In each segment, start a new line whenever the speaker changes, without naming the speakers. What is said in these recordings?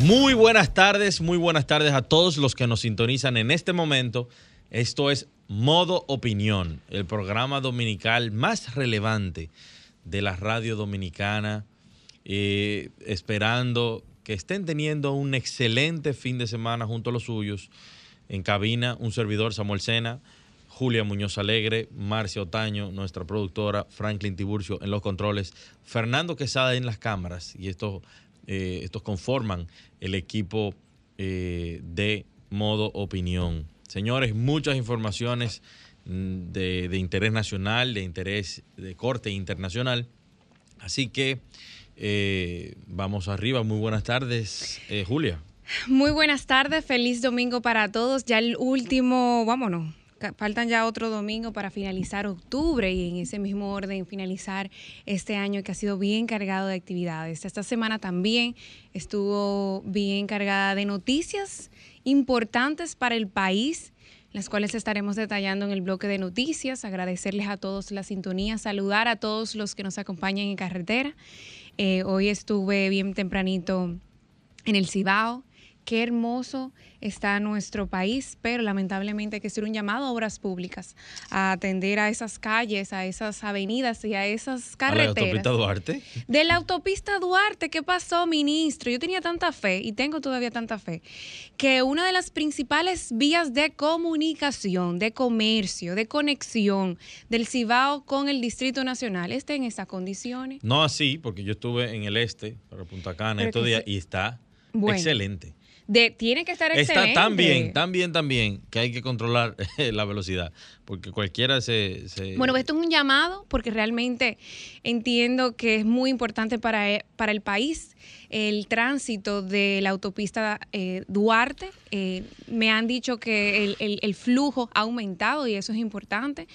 Muy buenas tardes, muy buenas tardes a todos los que nos sintonizan en este momento. Esto es Modo Opinión, el programa dominical más relevante de la radio dominicana, eh, esperando que estén teniendo un excelente fin de semana junto a los suyos. En cabina, un servidor, Samuel Sena, Julia Muñoz Alegre, Marcia Otaño, nuestra productora, Franklin Tiburcio en los controles, Fernando Quesada en las cámaras, y estos, eh, estos conforman el equipo eh, de modo opinión. Señores, muchas informaciones mm, de, interés nacional, de interés de corte internacional. Así que eh, vamos arriba. Muy buenas tardes, eh, Julia.
Muy buenas tardes, feliz domingo para todos. Ya el último, vámonos, faltan ya otro domingo para finalizar octubre y en ese mismo orden finalizar este año que ha sido bien cargado de actividades. Esta semana también estuvo bien cargada de noticias importantes para el país las cuales estaremos detallando en el bloque de noticias. Agradecerles a todos la sintonía, saludar a todos los que nos acompañan en carretera. Eh, hoy estuve bien tempranito en el Cibao. Qué hermoso está nuestro país, pero lamentablemente hay que hacer un llamado a obras públicas, a atender a esas calles, a esas avenidas y a esas
A la
carreteras.
autopista Duarte.
De la autopista Duarte, ¿qué pasó, ministro? Yo tenía tanta fe y tengo todavía tanta fe que una de las principales vías de comunicación, de comercio, de conexión del Cibao con el Distrito Nacional esté en esas condiciones.
No así, porque yo estuve en el este, para Punta Cana, estos días,
se-
y está
Bueno,
excelente.
De, tiene que estar excelente.
Está tan bien, tan bien, tan bien, que hay que controlar la velocidad, porque cualquiera se... se-
Bueno, esto es un llamado porque realmente entiendo que es muy importante para, e- para el país el tránsito de la autopista eh, Duarte. Eh, me han dicho que el, el- el flujo ha aumentado y eso es importante.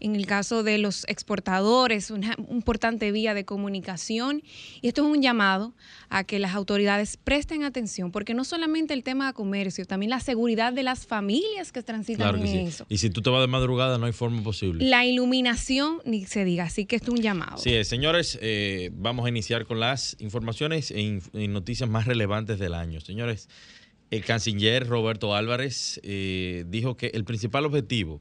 En el caso de los exportadores, una importante vía de comunicación. Y esto es un llamado a que las autoridades presten atención, porque no solamente el tema de comercio, también la seguridad de las familias que transitan
Claro que
en
sí.
eso.
Y si tú te vas de madrugada, no hay forma posible.
La iluminación, ni se diga, así que esto es un llamado.
Sí, es, señores, eh, vamos a iniciar con las informaciones e y noticias más relevantes del año. Señores, el canciller Roberto Álvarez eh, dijo que el principal objetivo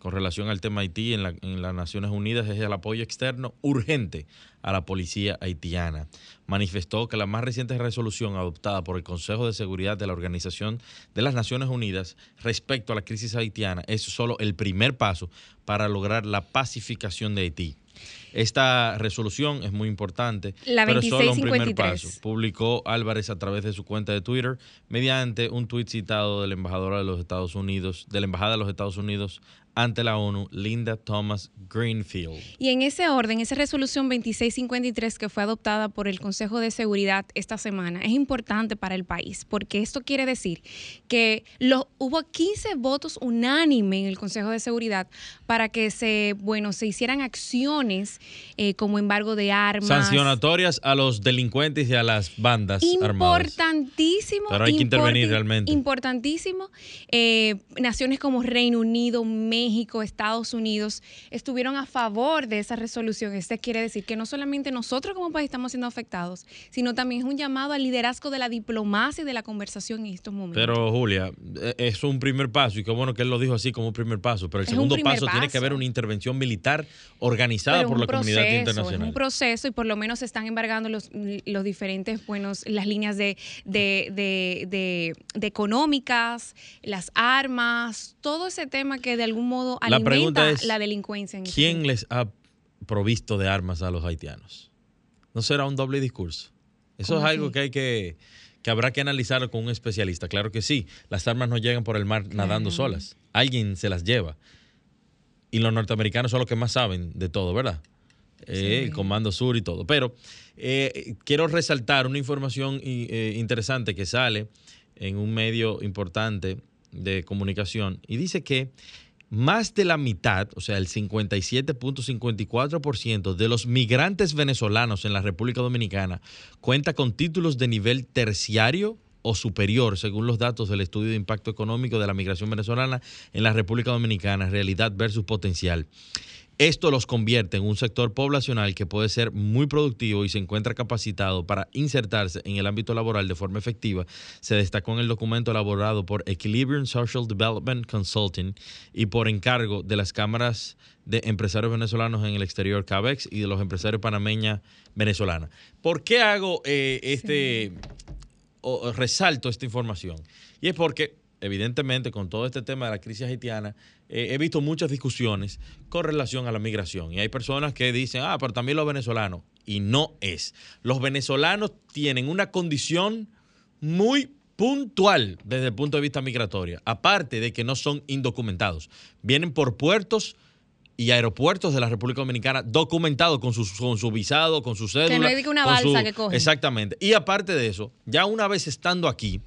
con relación al tema Haití en, la- en las Naciones Unidas es el apoyo externo urgente a la policía haitiana. Manifestó que la más reciente resolución adoptada por el Consejo de Seguridad de la Organización de las Naciones Unidas respecto a la crisis haitiana es solo el primer paso para lograr la pacificación de Haití. Esta resolución es muy importante,
La
pero solo un primer
2653.
paso. Publicó Álvarez a través de su cuenta de Twitter mediante un tuit citado del embajador de los Estados Unidos, de la embajada de los Estados Unidos ante la ONU, Linda Thomas Greenfield.
Y en ese orden, esa resolución 2653 que fue adoptada por el Consejo de Seguridad esta semana es importante para el país, porque esto quiere decir que lo, hubo 15 votos unánime en el Consejo de Seguridad para que se, bueno, se hicieran acciones eh, como embargo de armas.
Sancionatorias a los delincuentes y a las bandas armadas.
Importantísimo.
Pero hay que intervenir realmente.
Importantísimo. Eh, naciones como Reino Unido, México, Estados Unidos estuvieron a favor de esa resolución. Este quiere decir que no solamente nosotros como país estamos siendo afectados, sino también es un llamado al liderazgo de la diplomacia y de la conversación en estos momentos.
Pero Julia, eh, es un primer paso y qué bueno que él lo dijo así como un primer paso, pero el
Es
segundo
primer
paso, tiene que
paso.
haber una intervención militar organizada por la
proceso, Es un proceso y por lo menos se están embargando los, los diferentes, buenos, las líneas de, de, de, económicas, las armas, todo ese tema que de algún modo
La
alimenta
es,
la delincuencia. En
¿Quién les ha provisto de armas a los haitianos? ¿No será un doble discurso? Eso es
¿Cómo
algo
así?
que hay que, que habrá que analizarlo con un especialista. Claro que sí, las armas no llegan por el mar nadando solas. Alguien se las lleva. Y los norteamericanos son los que más saben de todo, ¿verdad? El Comando Sur y todo. Pero quiero resaltar una información interesante que sale en un medio importante de comunicación y dice que más de la mitad, o sea, el 57.54% de los migrantes venezolanos en la República Dominicana cuenta con títulos de nivel terciario o superior, según los datos del estudio de impacto económico de la migración venezolana en la República Dominicana, realidad versus potencial. Esto los convierte en un sector poblacional que puede ser muy productivo y se encuentra capacitado para insertarse en el ámbito laboral de forma efectiva. Se destacó en el documento elaborado por Equilibrium Social Development Consulting y por encargo de las cámaras de empresarios venezolanos en el exterior, CABEX, y de los empresarios panameñas venezolanas. ¿Por qué hago eh, este, o resalto esta información? Y es porque evidentemente, con todo este tema de la crisis haitiana, eh, he visto muchas discusiones con relación a la migración. Y hay personas que dicen, ah, pero también los venezolanos. Y no es. Los venezolanos tienen una condición muy puntual desde el punto de vista migratorio, aparte de que no son indocumentados. Vienen por puertos y aeropuertos de la República Dominicana documentados con su, con su visado, con su cédula. Que
no hay una balsa que cogen.
Exactamente. Y aparte de eso, ya una vez estando aquí,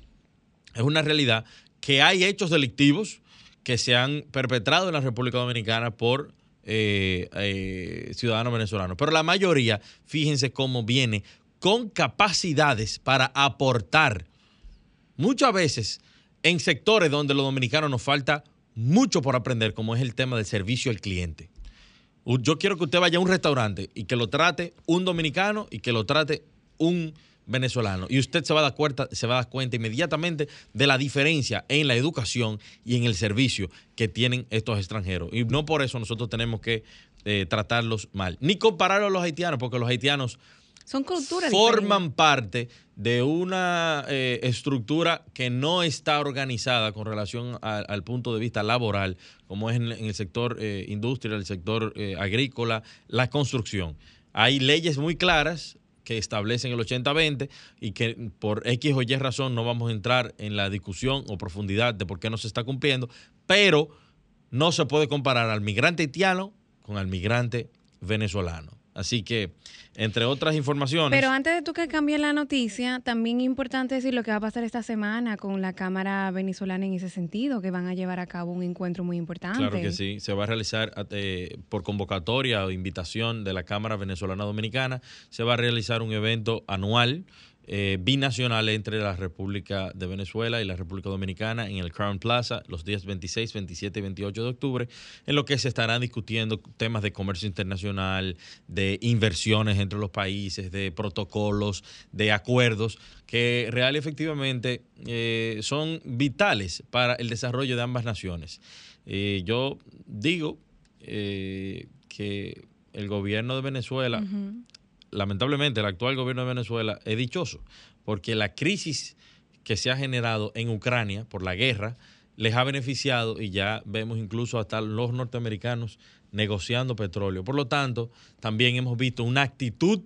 es una realidad que hay hechos delictivos que se han perpetrado en la República Dominicana por eh, eh, ciudadanos venezolanos. Pero la mayoría, fíjense cómo viene con capacidades para aportar. Muchas veces en sectores donde los dominicanos nos falta mucho por aprender, como es el tema del servicio al cliente. Yo quiero que usted vaya a un restaurante y que lo trate un dominicano y que lo trate un venezolano. Y usted se va, a dar cuenta, se va a dar cuenta inmediatamente de la diferencia en la educación y en el servicio que tienen estos extranjeros. Y no por eso nosotros tenemos que eh, tratarlos mal. Ni compararlos a los haitianos, porque los haitianos
Son culturas
forman parte de una eh, estructura que no está organizada con relación al punto de vista laboral, como es en, el sector eh, industrial, el sector agrícola, la construcción. Hay leyes muy claras, que establecen el 80-20 y que por X o Y razón no vamos a entrar en la discusión o profundidad de por qué no se está cumpliendo, pero no se puede comparar al migrante haitiano con al migrante venezolano. Así que, entre otras informaciones.
Pero antes de tú que cambie la noticia, también es importante decir lo que va a pasar esta semana con la Cámara venezolana en ese sentido, que van a llevar a cabo un encuentro muy importante.
Claro que sí, se va a realizar eh, por convocatoria o invitación de la Cámara Venezolana Dominicana, se va a realizar un evento anual eh, binacional entre la República de Venezuela y la República Dominicana en el Crown Plaza los días 26, 27 y 28 de octubre, en lo que se estarán discutiendo temas de comercio internacional, de inversiones entre los países, de protocolos, de acuerdos que real y efectivamente eh, son vitales para el desarrollo de ambas naciones. Eh, yo digo que el gobierno de Venezuela lamentablemente el actual gobierno de Venezuela es dichoso, porque la crisis que se ha generado en Ucrania por la guerra les ha beneficiado y ya vemos incluso hasta los norteamericanos negociando petróleo. Por lo tanto, también hemos visto una actitud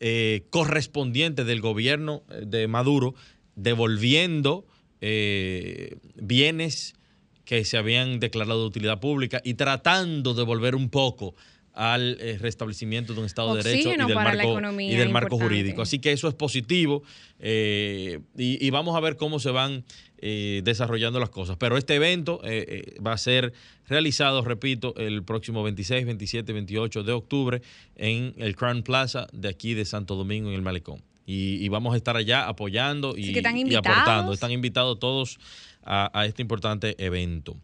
eh, correspondiente del gobierno eh, de Maduro devolviendo eh, bienes que se habían declarado de utilidad pública y tratando de volver un poco al eh, restablecimiento de un Estado de Derecho y del, marco, y del marco jurídico. Así que eso es positivo eh, y, vamos a ver cómo se van eh, desarrollando las cosas. Pero este evento va a ser realizado, repito, el próximo 26, 27, 28 de octubre en el Crown Plaza de aquí de Santo Domingo, en el Malecón. Y, vamos a estar allá apoyando y, aportando. Están invitados todos a, a, este importante evento.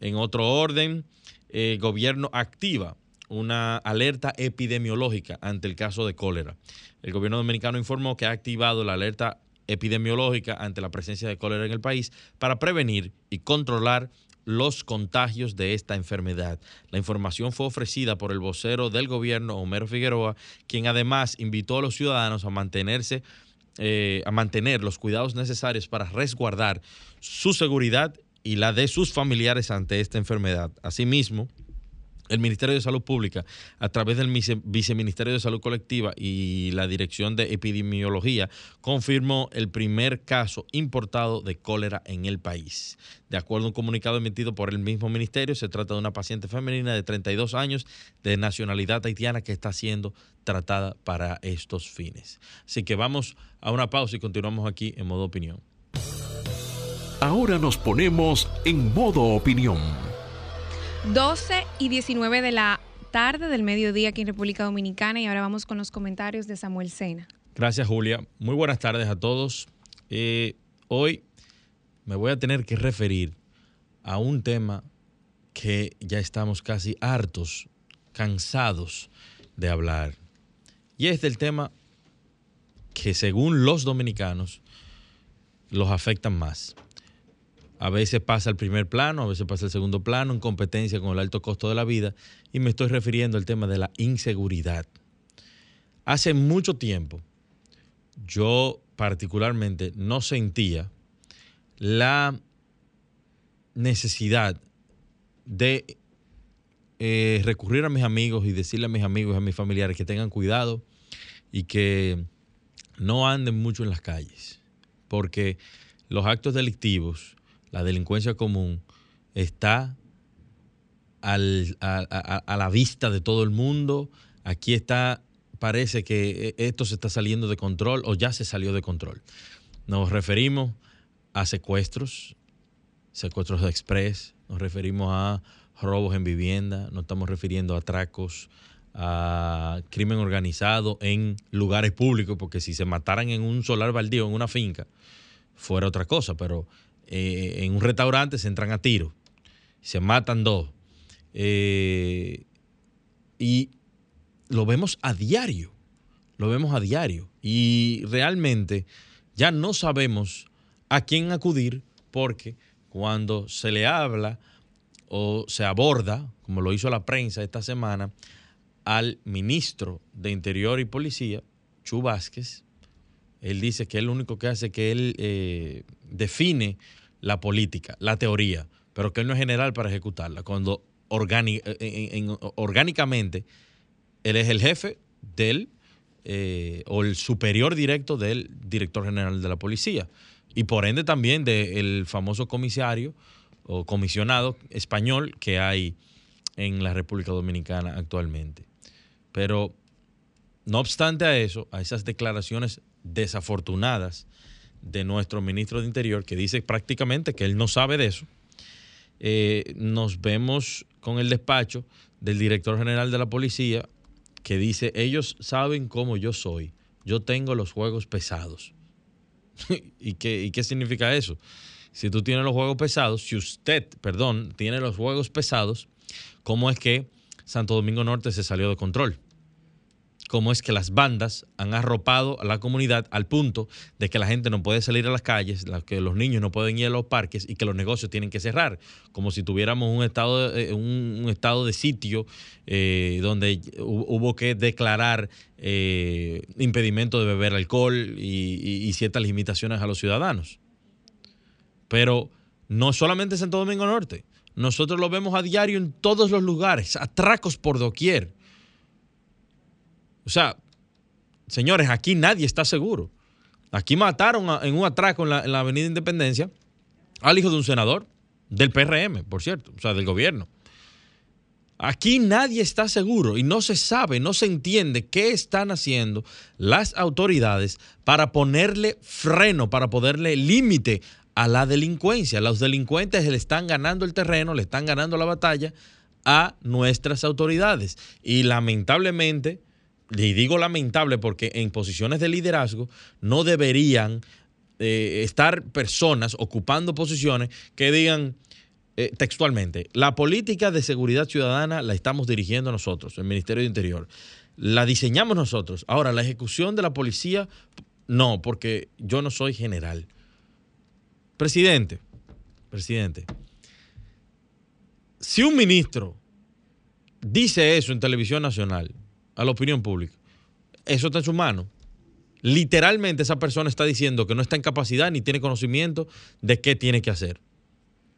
En otro orden, el gobierno activa una alerta epidemiológica ante el caso de cólera. El gobierno dominicano informó que ha activado la alerta epidemiológica ante la presencia de cólera en el país para prevenir y controlar los contagios de esta enfermedad. La información fue ofrecida por el vocero del gobierno, Homero Figueroa, quien además invitó a los ciudadanos a mantenerse, eh, a mantener los cuidados necesarios para resguardar su seguridad y la de sus familiares ante esta enfermedad. Asimismo, el Ministerio de Salud Pública, a través del Viceministerio de Salud Colectiva y la Dirección de Epidemiología, confirmó el primer caso importado de cólera en el país. De acuerdo a un comunicado emitido por el mismo ministerio, se trata de una paciente femenina de 32 años de nacionalidad haitiana que está siendo tratada para estos fines. Así que vamos a una pausa y continuamos aquí en modo opinión.
Ahora nos ponemos en modo opinión
12 y 19 de la tarde del mediodía aquí en República Dominicana y ahora vamos con los comentarios de Samuel Sena.
Gracias Julia. Muy buenas tardes a todos. Eh, hoy me voy a tener que referir a un tema que ya estamos casi hartos, cansados de hablar. Y es del tema que según los dominicanos los afectan más a veces pasa al primer plano, a veces pasa al segundo plano, en competencia con el alto costo de la vida, y me estoy refiriendo al tema de la inseguridad. Hace mucho tiempo, yo particularmente no sentía la necesidad de eh, recurrir a mis amigos y decirle a mis amigos y a mis familiares que tengan cuidado y que no anden mucho en las calles, porque los actos delictivos la delincuencia común está a, la vista de todo el mundo. Aquí está, parece que esto se está saliendo de control o ya se salió de control. Nos referimos a secuestros, secuestros de express, nos referimos a robos en vivienda, nos estamos refiriendo a atracos, a crimen organizado en lugares públicos, porque si se mataran en un solar baldío, en una finca, fuera otra cosa, pero eh, en un restaurante se entran a tiro, se matan dos. Eh, y lo vemos a diario, lo vemos a diario. Y realmente ya no sabemos a quién acudir porque cuando se le habla o se aborda, como lo hizo la prensa esta semana, al ministro de Interior y Policía, Chu Vázquez, él dice que es lo único que hace que él eh, define la política, la teoría, pero que él no es general para ejecutarla. Cuando orgánicamente él es el jefe del eh, o el superior directo del director general de la policía y por ende también del famoso comisario o comisionado español que hay en la República Dominicana actualmente. Pero no obstante a eso, a esas declaraciones desafortunadas de nuestro ministro de Interior, que dice prácticamente que él no sabe de eso, eh, nos vemos con el despacho del director general de la policía, que dice, ellos saben cómo yo soy, yo tengo los juegos pesados. ¿Y, qué, ¿Y qué significa eso? Si tú tienes los juegos pesados, si usted, perdón, tiene los juegos pesados, ¿cómo es que Santo Domingo Norte se salió de control? Cómo es que las bandas han arropado a la comunidad al punto de que la gente no puede salir a las calles, que los niños no pueden ir a los parques y que los negocios tienen que cerrar, como si tuviéramos un estado, de, eh, un, estado de sitio eh, donde hubo que declarar eh, impedimento de beber alcohol y, y ciertas limitaciones a los ciudadanos. Pero no solamente en Santo Domingo Norte, nosotros lo vemos a diario en todos los lugares, atracos por doquier o sea, señores, aquí nadie está seguro. Aquí mataron en un atraco en la, Avenida Independencia al hijo de un senador, del PRM, por cierto, o sea, del gobierno. Aquí nadie está seguro y no se sabe, no se entiende qué están haciendo las autoridades para ponerle freno, para ponerle límite a la delincuencia. Los delincuentes le están ganando el terreno, le están ganando la batalla a nuestras autoridades. Y lamentablemente y digo lamentable porque en posiciones de liderazgo no deberían eh, estar personas ocupando posiciones que digan eh, textualmente, la política de seguridad ciudadana la estamos dirigiendo nosotros, el Ministerio de Interior. La diseñamos nosotros. Ahora, la ejecución de la policía, no, porque yo no soy general. Presidente, presidente, si un ministro dice eso en televisión nacional, a la opinión pública. Eso está en su mano. Literalmente esa persona está diciendo que no está en capacidad ni tiene conocimiento de qué tiene que hacer.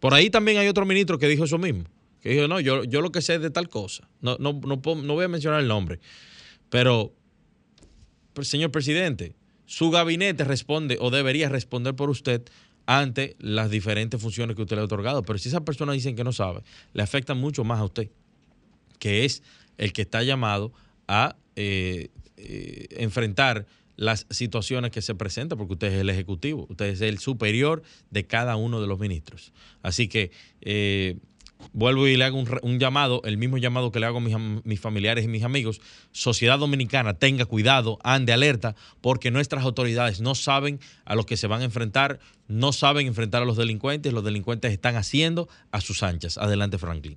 Por ahí también hay otro ministro que dijo eso mismo, que dijo, no, yo, yo lo que sé de tal cosa, no, no, no, no voy a mencionar el nombre, pero, señor presidente, su gabinete responde o debería responder por usted ante las diferentes funciones que usted le ha otorgado. Pero si esas personas dicen que no sabe, le afecta mucho más a usted, que es el que está llamado a eh, eh, enfrentar las situaciones que se presentan, porque usted es el ejecutivo, usted es el superior de cada uno de los ministros. Así que eh, vuelvo y le hago un, llamado, el mismo llamado que le hago a mis, familiares y mis amigos. Sociedad Dominicana, tenga cuidado, ande alerta, porque nuestras autoridades no saben a los que se van a enfrentar, no saben enfrentar a los delincuentes, los delincuentes están haciendo a sus anchas. Adelante, Franklin.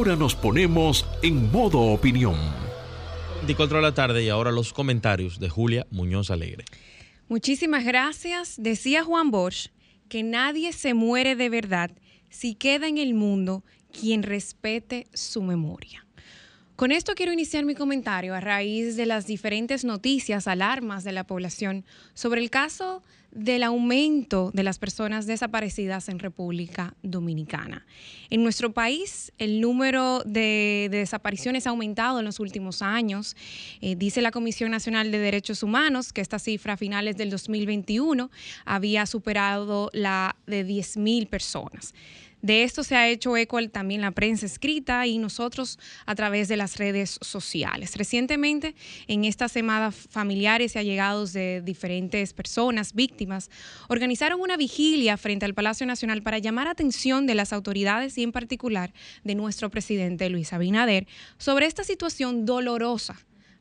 Ahora nos ponemos en modo opinión.
24 de la tarde y ahora los comentarios de Julia Muñoz Alegre.
Muchísimas gracias. Decía Juan Bosch que nadie se muere de verdad si queda en el mundo quien respete su memoria. Con esto quiero iniciar mi comentario a raíz de las diferentes noticias, alarmas de la población sobre el caso del aumento de las personas desaparecidas en República Dominicana. En nuestro país, el número de, desapariciones ha aumentado en los últimos años. Eh, dice la Comisión Nacional de Derechos Humanos que esta cifra a finales del 2021 había superado la de 10.000 personas. De esto se ha hecho eco también la prensa escrita y nosotros a través de las redes sociales. Recientemente, en esta semana, familiares y allegados de diferentes personas víctimas organizaron una vigilia frente al Palacio Nacional para llamar atención de las autoridades y en particular de nuestro presidente Luis Abinader sobre esta situación dolorosa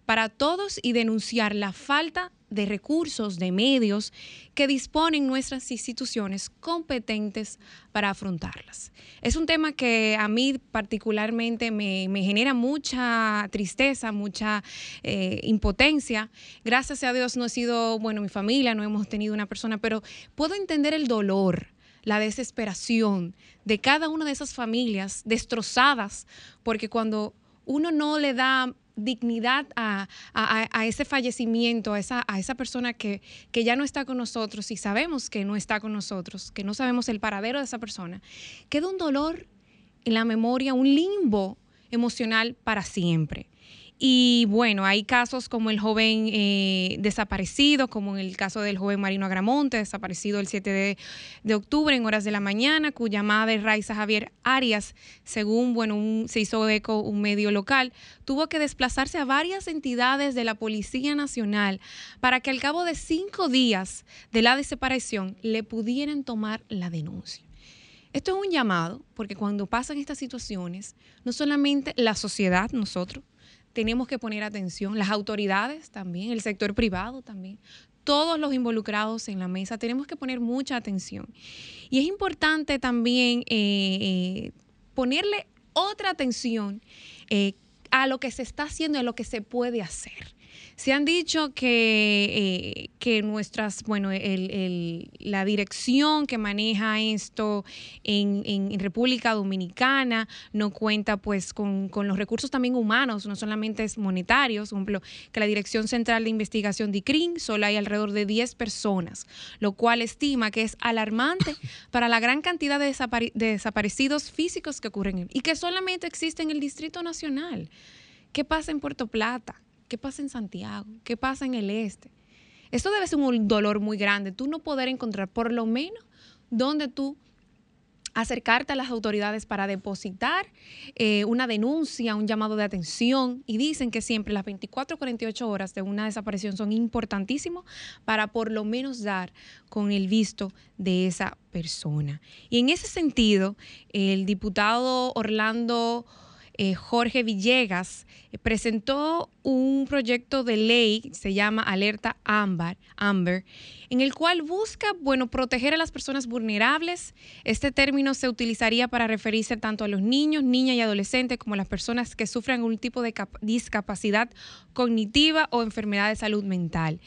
para todos y denunciar la falta de recursos, de medios que disponen nuestras instituciones competentes para afrontarlas. Es un tema que a mí particularmente me, genera mucha tristeza, mucha eh, impotencia. Gracias a Dios no he sido, bueno, mi familia, no hemos tenido una persona, pero puedo entender el dolor la desesperación de cada una de esas familias destrozadas, porque cuando uno no le da dignidad a, ese fallecimiento, a esa, a esa persona que, que, ya no está con nosotros y sabemos que no está con nosotros, que no sabemos el paradero de esa persona, queda un dolor en la memoria, un limbo emocional para siempre. Y bueno, hay casos como el joven eh, desaparecido, como en el caso del joven Marino Agramonte, desaparecido el 7 de, octubre en horas de la mañana, cuya madre, Raiza Javier Arias, según bueno, se hizo eco un medio local, tuvo que desplazarse a varias entidades de la Policía Nacional para que al cabo de cinco días de la desaparición le pudieran tomar la denuncia. Esto es un llamado, porque cuando pasan estas situaciones, no solamente la sociedad, nosotros, tenemos que poner atención, las autoridades también, el sector privado también, todos los involucrados en la mesa, tenemos que poner mucha atención. Y es importante también eh, eh, ponerle otra atención eh, a lo que se está haciendo, a lo que se puede hacer. Se han dicho que, eh, que nuestras, bueno, la dirección que maneja esto en, República Dominicana no cuenta pues con, los recursos también humanos, no solamente es monetarios, por ejemplo, que la Dirección Central de Investigación de CRIM solo hay alrededor de 10 personas, lo cual estima que es alarmante para la gran cantidad de, desaparecidos físicos que ocurren y que solamente existe en el Distrito Nacional. ¿Qué pasa en Puerto Plata? ¿Qué pasa en Santiago? ¿Qué pasa en el este? Esto debe ser un dolor muy grande, tú no poder encontrar por lo menos donde tú acercarte a las autoridades para depositar eh, una denuncia, un llamado de atención y dicen que siempre las 24 o 48 horas de una desaparición son importantísimos para por lo menos dar con el visto de esa persona. Y en ese sentido, el diputado Orlando eh, Jorge Villegas, eh, presentó un proyecto de ley, se llama Alerta Amber, Amber, en el cual busca, bueno, proteger a las personas vulnerables. Este término se utilizaría para referirse tanto a los niños, niñas y adolescentes como a las personas que sufren algún tipo de discapacidad cognitiva o enfermedad de salud mental.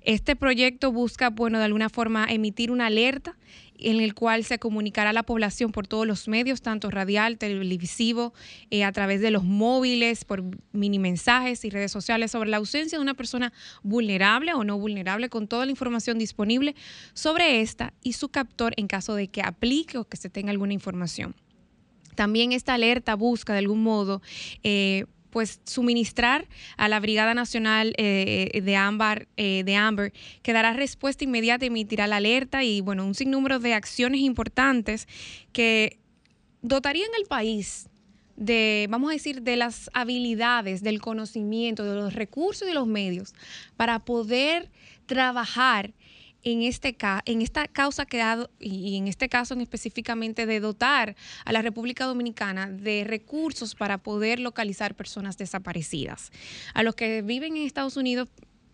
Este proyecto busca, bueno, de alguna forma emitir una alerta en el cual se comunicará a la población por todos los medios, tanto radial, televisivo, eh, a través de los móviles, por mini mensajes y redes sociales, sobre la ausencia de una persona vulnerable o no vulnerable, con toda la información disponible sobre esta y su captor en caso de que aplique o que se tenga alguna información. También esta alerta busca de algún modo eh, pues suministrar a la Brigada Nacional eh, de, Amber, eh, de Amber, que dará respuesta inmediata, emitirá la alerta y bueno, un sinnúmero de acciones importantes que dotarían al país de, vamos a decir, de las habilidades, del conocimiento, de los recursos y de los medios para poder trabajar en, este, en esta causa que ha, y en este caso en específicamente de dotar a la República Dominicana de recursos para poder localizar personas desaparecidas. A los que viven en Estados Unidos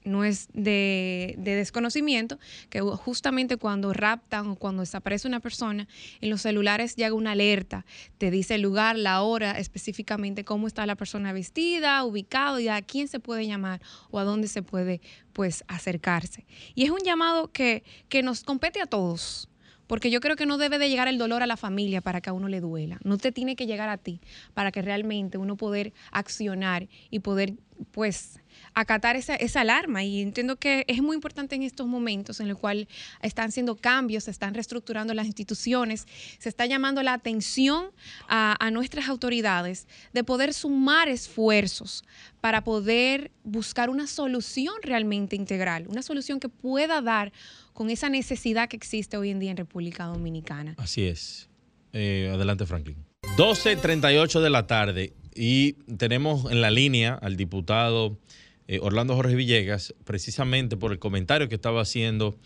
no es de, desconocimiento, que justamente cuando raptan o cuando desaparece una persona, en los celulares llega una alerta, te dice el lugar, la hora, específicamente cómo está la persona vestida, ubicado y a quién se puede llamar o a dónde se puede pues acercarse. Y es un llamado que, que nos compete a todos. Porque yo creo que no debe de llegar el dolor a la familia para que a uno le duela. No te tiene que llegar a ti para que realmente uno poder accionar y poder, pues, acatar esa, alarma. Y entiendo que es muy importante en estos momentos en los cuales están haciendo cambios, se están reestructurando las instituciones, se está llamando la atención a nuestras autoridades de poder sumar esfuerzos para poder buscar una solución realmente integral, una solución que pueda dar con esa necesidad que existe hoy en día en República Dominicana.
Así es. Eh, adelante, Franklin. 12.38 de la tarde y tenemos en la línea al diputado eh, Orlando Jorge Villegas, precisamente por el comentario que estaba haciendo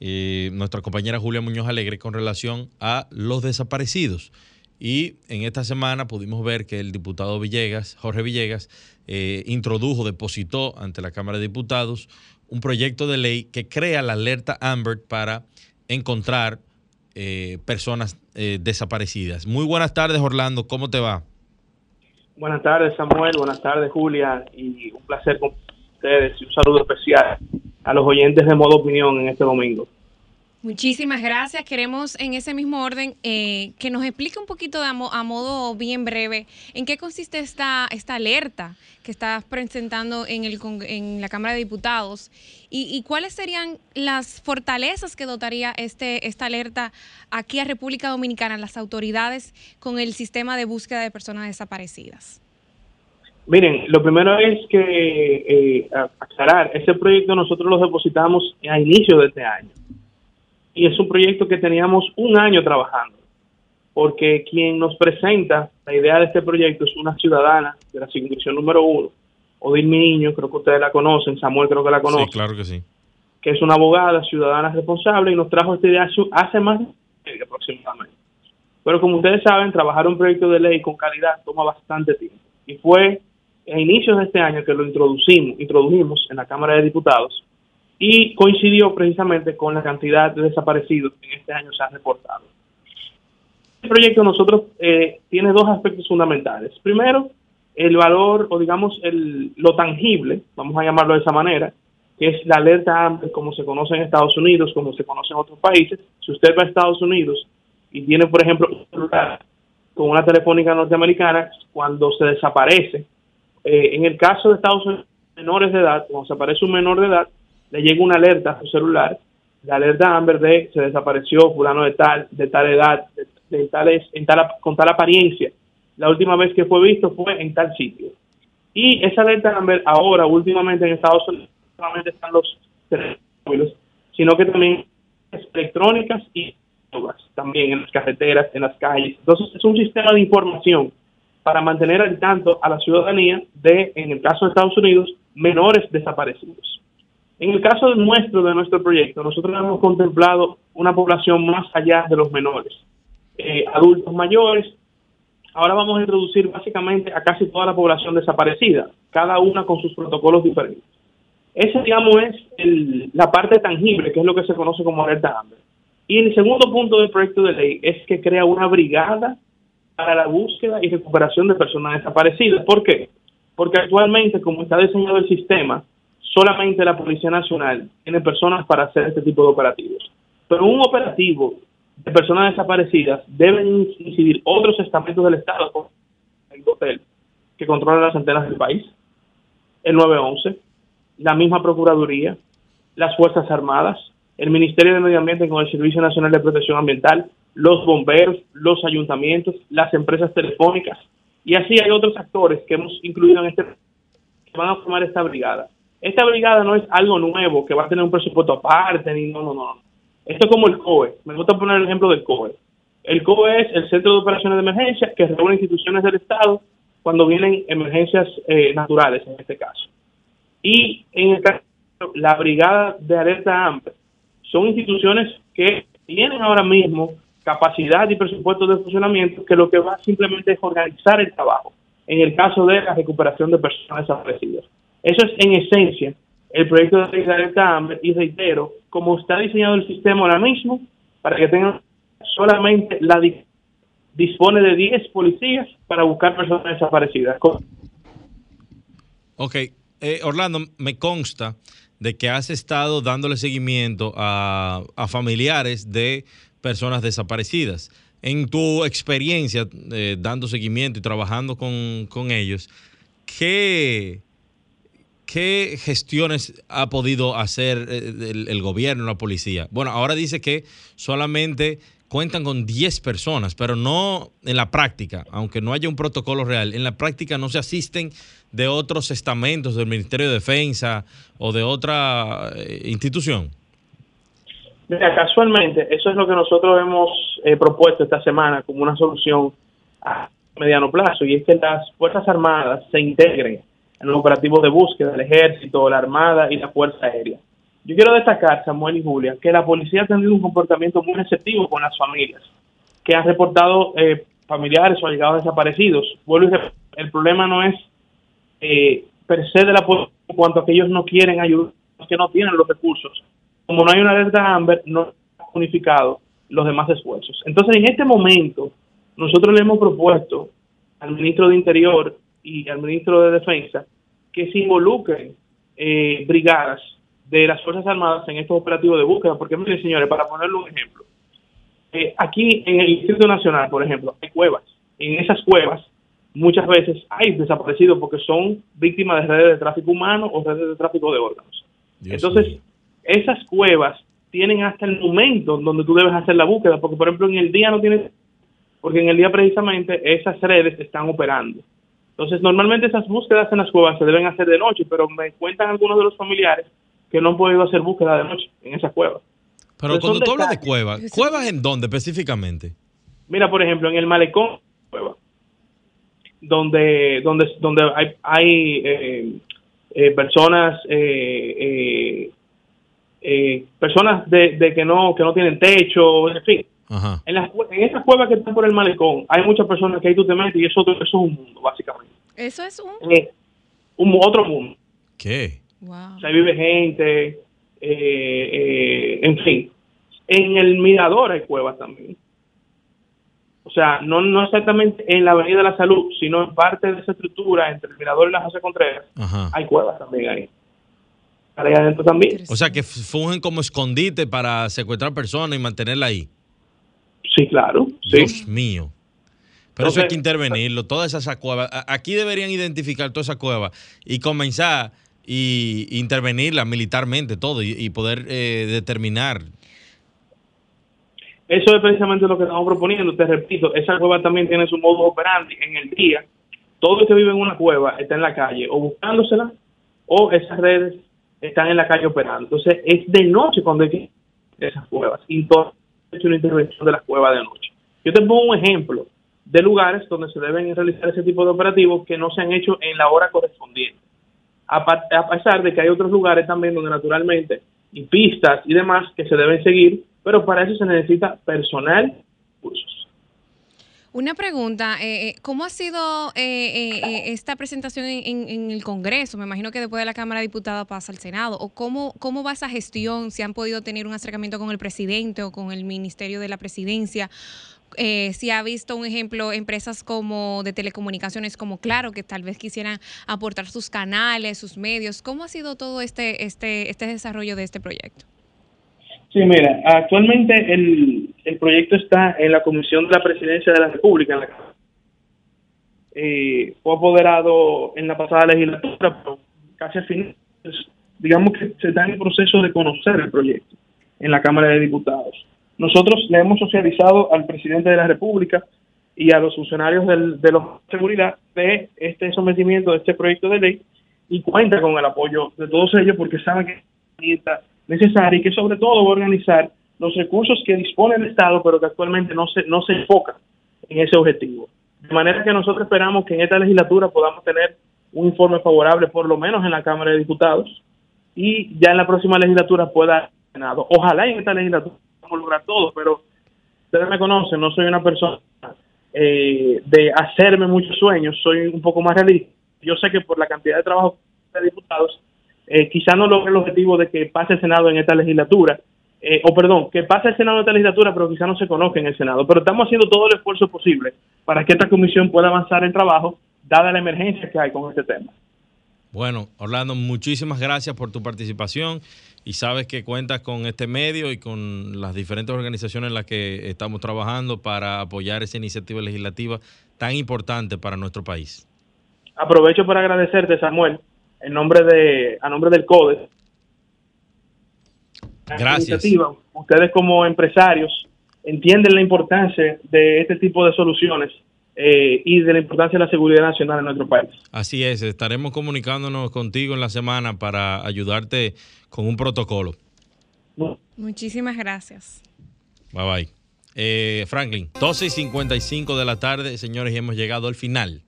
eh, nuestra compañera Julia Muñoz Alegre con relación a los desaparecidos. Y en esta semana pudimos ver que el diputado Villegas, Jorge Villegas, introdujo, depositó ante la Cámara de Diputados un proyecto de ley que crea la alerta Amber para encontrar personas desaparecidas. Muy buenas tardes, Orlando, ¿cómo te va?
Buenas tardes, Samuel. Buenas tardes, Julia. Y un placer ustedes y un saludo especial a los oyentes de Modo Opinión en este domingo.
Muchísimas gracias. Queremos en ese mismo orden eh, que nos explique un poquito de a, modo bien breve en qué consiste esta, esta alerta que estás presentando en, el, en la Cámara de Diputados y, cuáles serían las fortalezas que dotaría este, esta alerta aquí a República Dominicana, las autoridades con el sistema de búsqueda de personas desaparecidas.
Miren, lo primero es que eh, aclarar, ese proyecto nosotros lo depositamos a inicio de este año. Y es un proyecto que teníamos un año trabajando, porque quien nos presenta la idea de este proyecto es una ciudadana de la circunscripción número uno, Odil Niño, creo que ustedes la conocen, Samuel creo que la conoce.
Sí, claro que sí.
Que es una abogada ciudadana responsable y nos trajo esta idea hace más de aproximadamente. Pero como ustedes saben, trabajar un proyecto de ley con calidad toma bastante tiempo. Y fue a inicios de este año que lo introducimos, introdujimos en la Cámara de Diputados y coincidió precisamente con la cantidad de desaparecidos que en este año se han reportado. Este proyecto nosotros eh, tiene dos aspectos fundamentales. Primero, el valor o digamos el, lo tangible, vamos a llamarlo de esa manera, que es la alerta AMBER como se conoce en Estados Unidos, como se conoce en otros países. Si usted va a Estados Unidos y tiene, por ejemplo, un celular con una telefónica norteamericana, cuando se desaparece eh, en el caso de Estados Unidos, menores de edad, cuando se aparece un menor de edad, le llega una alerta a su celular, la alerta Amber de se desapareció fulano de tal, de tal edad, de, tales, en tal, con tal apariencia. La última vez que fue visto fue en tal sitio. Y esa alerta Amber ahora, últimamente en Estados Unidos, no solamente están los teléfonos, sino que también electrónicas y también en las carreteras, en las calles. Entonces es un sistema de información para mantener al tanto a la ciudadanía de, en el caso de Estados Unidos, menores desaparecidos. En el caso de nuestro, de nuestro proyecto, nosotros hemos contemplado una población más allá de los menores, eh, adultos mayores. Ahora vamos a introducir básicamente a casi toda la población desaparecida, cada una con sus protocolos diferentes. Esa, digamos, es la parte tangible, que es lo que se conoce como alerta Amber. Y el segundo punto del proyecto de ley es que crea una brigada para la búsqueda y recuperación de personas desaparecidas. ¿Por qué? Porque actualmente, como está diseñado el sistema, solamente la Policía Nacional tiene personas para hacer este tipo de operativos. Pero un operativo de personas desaparecidas deben incidir otros estamentos del Estado, como el hotel, que controlan las antenas del país, el 911, la misma Procuraduría, las Fuerzas Armadas, el Ministerio de Medio Ambiente con el Servicio Nacional de Protección Ambiental, los bomberos, los ayuntamientos, las empresas telefónicas, y así hay otros actores que hemos incluido en este que van a formar esta brigada. Esta brigada no es algo nuevo que va a tener un presupuesto aparte, ni no, no, no. Esto es como el COE. Me gusta poner el ejemplo del COE. El COE es el Centro de Operaciones de Emergencia que reúne instituciones del Estado cuando vienen emergencias eh, naturales, en este caso. Y en el caso, la Brigada de Alerta AMPE son instituciones que tienen ahora mismo capacidad y presupuesto de funcionamiento que lo que va simplemente es organizar el trabajo en el caso de la recuperación de personas desaparecidas. Eso es en esencia el proyecto de Alerta AMBER y reitero, como está diseñado el sistema ahora mismo, para que tengan solamente la dispone de 10 policías para buscar personas desaparecidas.
Ok, eh, Orlando, me consta de que has estado dándole seguimiento a, familiares de personas desaparecidas. En tu experiencia eh, dando seguimiento y trabajando con, con ellos, ¿qué, ¿qué gestiones ha podido hacer eh, el, gobierno, la policía? Bueno, ahora dice que solamente cuentan con 10 personas, pero no en la práctica, aunque no haya un protocolo real, en la práctica no se asisten de otros estamentos del Ministerio de Defensa o de otra eh, institución.
Mira, casualmente, eso es lo que nosotros hemos eh, propuesto esta semana como una solución a mediano plazo, y es que las Fuerzas Armadas se integren en los operativos de búsqueda del ejército, la armada y la fuerza aérea. Yo quiero destacar, Samuel y Julia, que la policía ha tenido un comportamiento muy receptivo con las familias, que han reportado eh, familiares o allegados desaparecidos. el problema no es eh, per se de la policía en cuanto a que ellos no quieren ayudar, que no tienen los recursos. Como no hay una alerta Amber, no ha unificado los demás esfuerzos. Entonces, en este momento, nosotros le hemos propuesto al ministro de Interior y al ministro de Defensa que se involucren eh, brigadas de las Fuerzas Armadas en estos operativos de búsqueda, porque miren señores, para ponerle un ejemplo, eh, aquí en el Distrito Nacional, por ejemplo, hay cuevas. En esas cuevas muchas veces hay desaparecidos porque son víctimas de redes de tráfico humano o redes de tráfico de órganos. Entonces, esas cuevas tienen hasta el momento donde tú debes hacer la búsqueda, porque por ejemplo en el día no tienes, porque en el día precisamente esas redes están operando. Entonces, normalmente esas búsquedas en las cuevas se deben hacer de noche, pero me cuentan algunos de los familiares que no han podido hacer búsqueda de noche en esas cuevas.
Pero cuando tú hablas de cuevas, ¿cuevas en dónde específicamente?
Mira, por ejemplo, en el malecón, cueva, donde, donde, donde hay, hay eh, eh, personas, eh, personas de, de, que no que no tienen techo, en fin. En, las, en esas cuevas que están por el malecón, hay muchas personas que ahí tú te metes y eso, eso es un mundo, básicamente.
Eso es un...
un otro mundo.
¿Qué?
O sea, vive gente, eh, eh, en fin. En el Mirador hay cuevas también. O sea, no, no exactamente en la Avenida de la Salud, sino en parte de esa estructura entre el Mirador y la José Contreras, hay cuevas también ahí. Allá adentro también.
O sea, que fungen como escondite para secuestrar personas y mantenerla ahí.
Sí, claro.
Dios mío. Pero eso hay que intervenirlo, todas esas cuevas. Aquí deberían identificar todas esas cuevas y comenzar y intervenirla militarmente todo y, poder eh, determinar.
Eso es precisamente lo que estamos proponiendo. Te repito, esa cueva también tiene su modo operandi en el día. Todo el que vive en una cueva está en la calle o buscándosela o esas redes están en la calle operando. Entonces es de noche cuando hay que esas cuevas y entonces hecho una intervención de las cuevas de noche. Yo te pongo un ejemplo de lugares donde se deben realizar ese tipo de operativos que no se han hecho en la hora correspondiente a, pesar de que hay otros lugares también donde naturalmente y pistas y demás que se deben seguir, pero para eso se necesita personal, cursos.
Una pregunta, eh, eh, ¿cómo ha sido eh, esta presentación en, el Congreso? Me imagino que después de la Cámara de Diputados pasa al Senado. ¿O cómo, cómo va esa gestión? ¿Si han podido tener un acercamiento con el presidente o con el Ministerio de la Presidencia? eh, si ha visto un ejemplo, empresas como de telecomunicaciones como Claro, que tal vez quisieran aportar sus canales, sus medios. ¿Cómo ha sido todo este, este, este desarrollo de este proyecto?
Sí, mira, actualmente el, el proyecto está en la Comisión de la Presidencia de la República, en la eh, fue apoderado en la pasada legislatura, pero casi al final, pues, digamos que se está en el proceso de conocer el proyecto en la Cámara de Diputados. Nosotros le hemos socializado al presidente de la República y a los funcionarios del, de la seguridad de este sometimiento de este proyecto de ley y cuenta con el apoyo de todos ellos porque saben que es necesaria y que sobre todo va a organizar los recursos que dispone el Estado pero que actualmente no se, no se enfoca en ese objetivo. De manera que nosotros esperamos que en esta legislatura podamos tener un informe favorable, por lo menos en la Cámara de Diputados, y ya en la próxima legislatura pueda Senado. Ojalá en esta legislatura podamos lograr todo, pero ustedes me conocen, no soy una persona eh, de hacerme muchos sueños, soy un poco más realista. Yo sé que por la cantidad de trabajo de diputados, eh, quizá no logre el objetivo de que pase el Senado en esta legislatura, eh, o perdón, que pase el Senado de esta legislatura, pero quizá no se conozca en el Senado. Pero estamos haciendo todo el esfuerzo posible para que esta comisión pueda avanzar en trabajo, dada la emergencia que hay con este tema.
Bueno, Orlando, muchísimas gracias por tu participación y sabes que cuentas con este medio y con las diferentes organizaciones en las que estamos trabajando para apoyar esa iniciativa legislativa tan importante para nuestro país.
Aprovecho para agradecerte, Samuel, en nombre de, a nombre del CODE,
Gracias.
Ustedes como empresarios entienden la importancia de este tipo de soluciones eh, y de la importancia de la seguridad nacional en nuestro país.
Así es, estaremos comunicándonos contigo en la semana para ayudarte con un protocolo.
Muchísimas gracias.
Bye bye. Eh, Franklin, 12 y 55 de la tarde, señores, y hemos llegado al final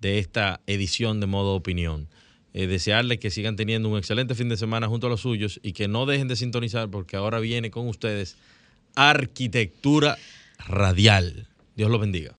de esta edición de Modo Opinión. Eh, desearles que sigan teniendo un excelente fin de semana junto a los suyos y que no dejen de sintonizar porque ahora viene con ustedes arquitectura radial. Dios los bendiga.